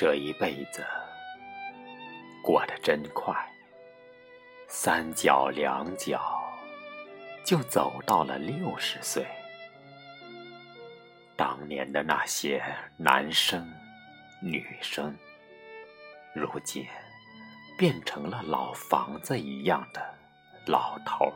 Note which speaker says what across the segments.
Speaker 1: 这一辈子过得真快，三脚两脚就走到了六十岁。当年的那些男生、女生，如今变成了老房子一样的老头、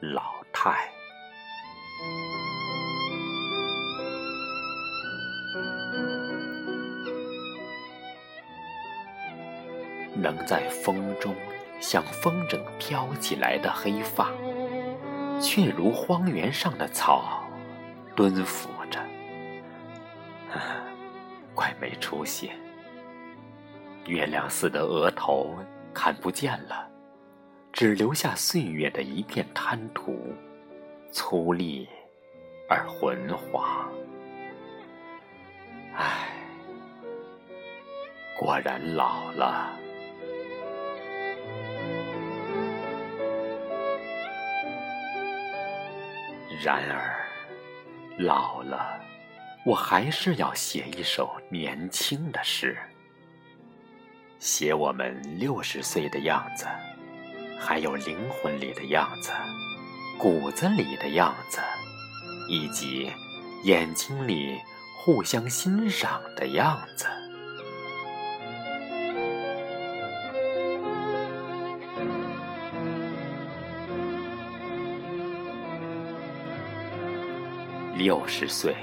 Speaker 1: 老太。能在风中像风筝飘起来的黑发，却如荒原上的草，蹲伏着，快没出息。月亮似的额头看不见了，只留下岁月的一片滩涂，粗粝而浑滑。唉，果然老了。然而，老了，我还是要写一首年轻的诗，写我们六十岁的样子，还有灵魂里的样子，骨子里的样子，以及眼睛里互相欣赏的样子。六十岁，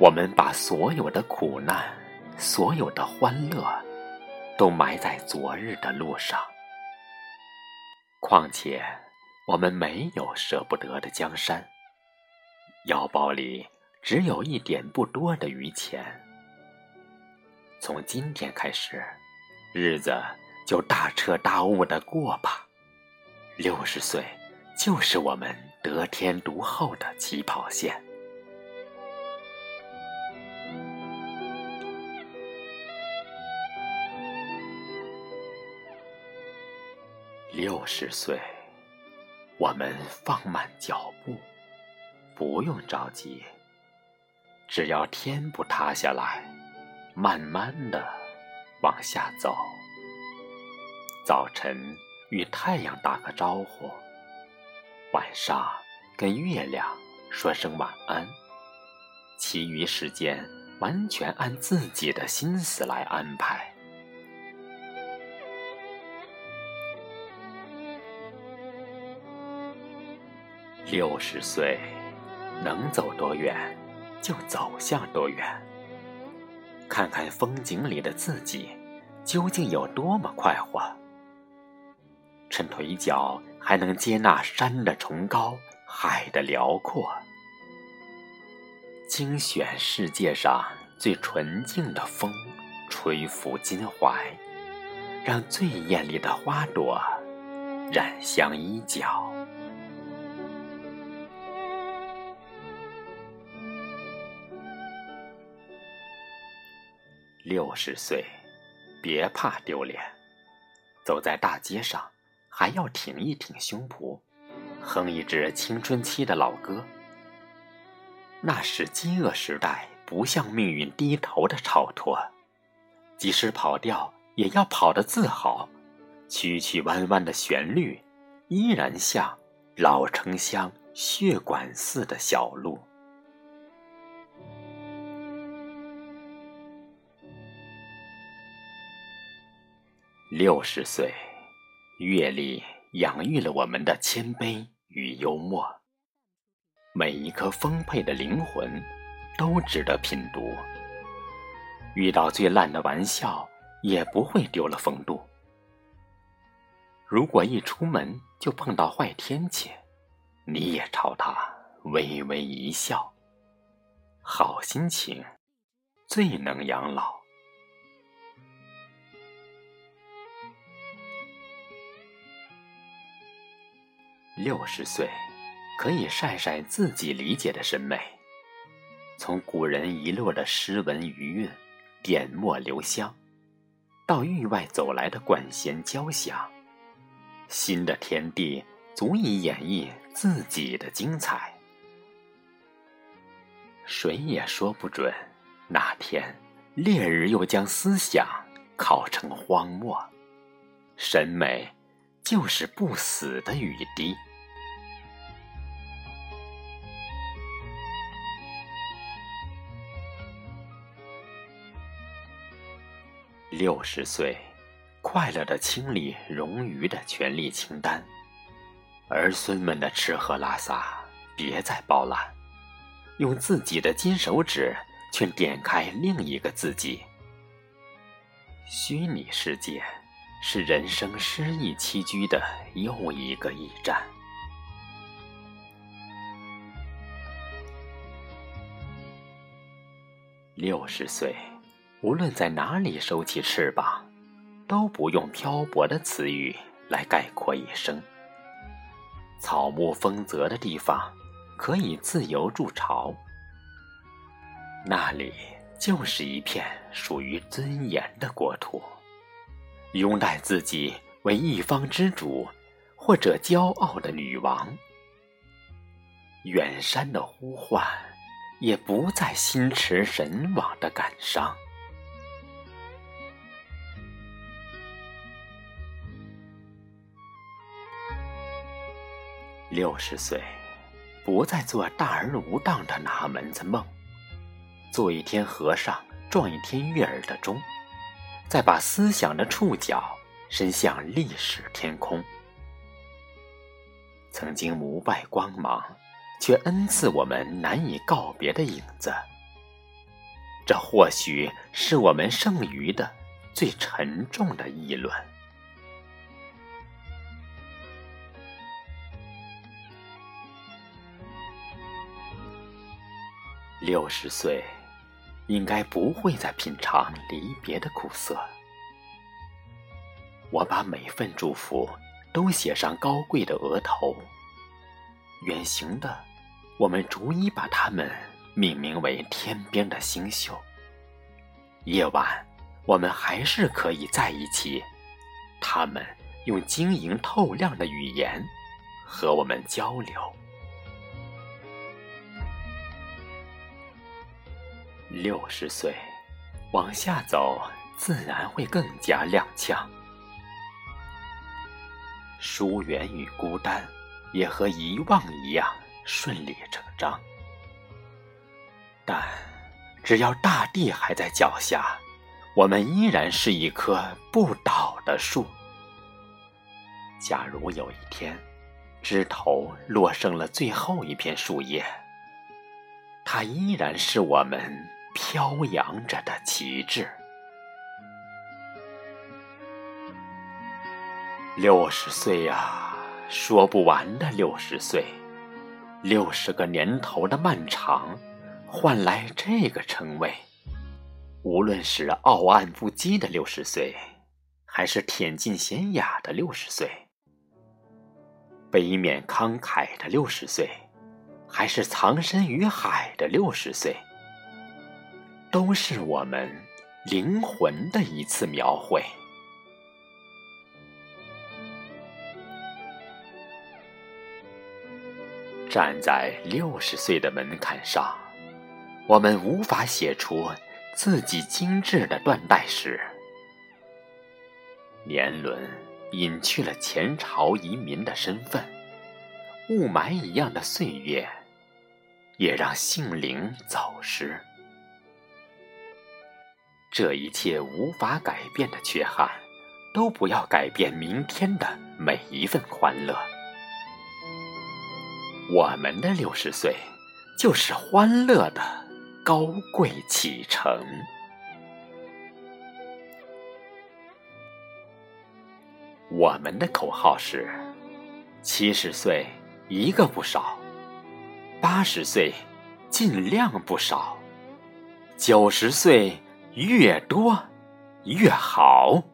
Speaker 1: 我们把所有的苦难、所有的欢乐，都埋在昨日的路上。况且，我们没有舍不得的江山，腰包里只有一点不多的余钱。从今天开始，日子就大彻大悟的过吧。六十岁，就是我们。得天独厚的起跑线。六十岁，我们放慢脚步，不用着急，只要天不塌下来，慢慢的往下走。早晨与太阳打个招呼。晚上跟月亮说声晚安，其余时间完全按自己的心思来安排。六十岁，能走多远就走向多远，看看风景里的自己究竟有多么快活。趁腿脚还能接纳山的崇高、海的辽阔，精选世界上最纯净的风，吹拂襟怀，让最艳丽的花朵染香衣角。六十岁，别怕丢脸，走在大街上。还要挺一挺胸脯，哼一支青春期的老歌。那是饥饿时代不向命运低头的超脱，即使跑调也要跑得自豪。曲曲弯弯的旋律，依然像老城乡血管似的小路。六十岁。阅历养育了我们的谦卑与幽默，每一颗丰沛的灵魂都值得品读。遇到最烂的玩笑，也不会丢了风度。如果一出门就碰到坏天气，你也朝他微微一笑。好心情最能养老。六十岁，可以晒晒自己理解的审美，从古人遗落的诗文余韵、点墨留香，到域外走来的管弦交响，新的天地足以演绎自己的精彩。谁也说不准，哪天烈日又将思想烤成荒漠。审美就是不死的雨滴。六十岁，快乐的清理冗余的权利清单，儿孙们的吃喝拉撒别再包揽，用自己的金手指去点开另一个自己。虚拟世界。是人生失意栖居的又一个驿站。六十岁，无论在哪里收起翅膀，都不用漂泊的词语来概括一生。草木丰泽的地方，可以自由筑巢，那里就是一片属于尊严的国土。拥戴自己为一方之主，或者骄傲的女王。远山的呼唤，也不再心驰神往的感伤。六十岁，不再做大而无当的哪门子梦，做一天和尚撞一天月儿的钟。再把思想的触角伸向历史天空，曾经无外光芒，却恩赐我们难以告别的影子。这或许是我们剩余的最沉重的议论。六十岁。应该不会再品尝离别的苦涩。我把每份祝福都写上高贵的额头。远行的，我们逐一把它们命名为天边的星宿。夜晚，我们还是可以在一起。他们用晶莹透亮的语言和我们交流。六十岁，往下走，自然会更加踉跄。疏远与孤单，也和遗忘一样顺理成章。但，只要大地还在脚下，我们依然是一棵不倒的树。假如有一天，枝头落剩了最后一片树叶，它依然是我们。飘扬着的旗帜。六十岁呀，说不完的六十岁，六十个年头的漫长，换来这个称谓。无论是傲岸不羁的六十岁，还是恬静娴雅的六十岁；悲悯慷慨的六十岁，还是藏身于海的六十岁。都是我们灵魂的一次描绘。站在六十岁的门槛上，我们无法写出自己精致的断代史。年轮隐去了前朝遗民的身份，雾霾一样的岁月，也让杏灵走失。这一切无法改变的缺憾，都不要改变明天的每一份欢乐。我们的六十岁，就是欢乐的高贵启程。我们的口号是：七十岁一个不少，八十岁尽量不少，九十岁。越多越好。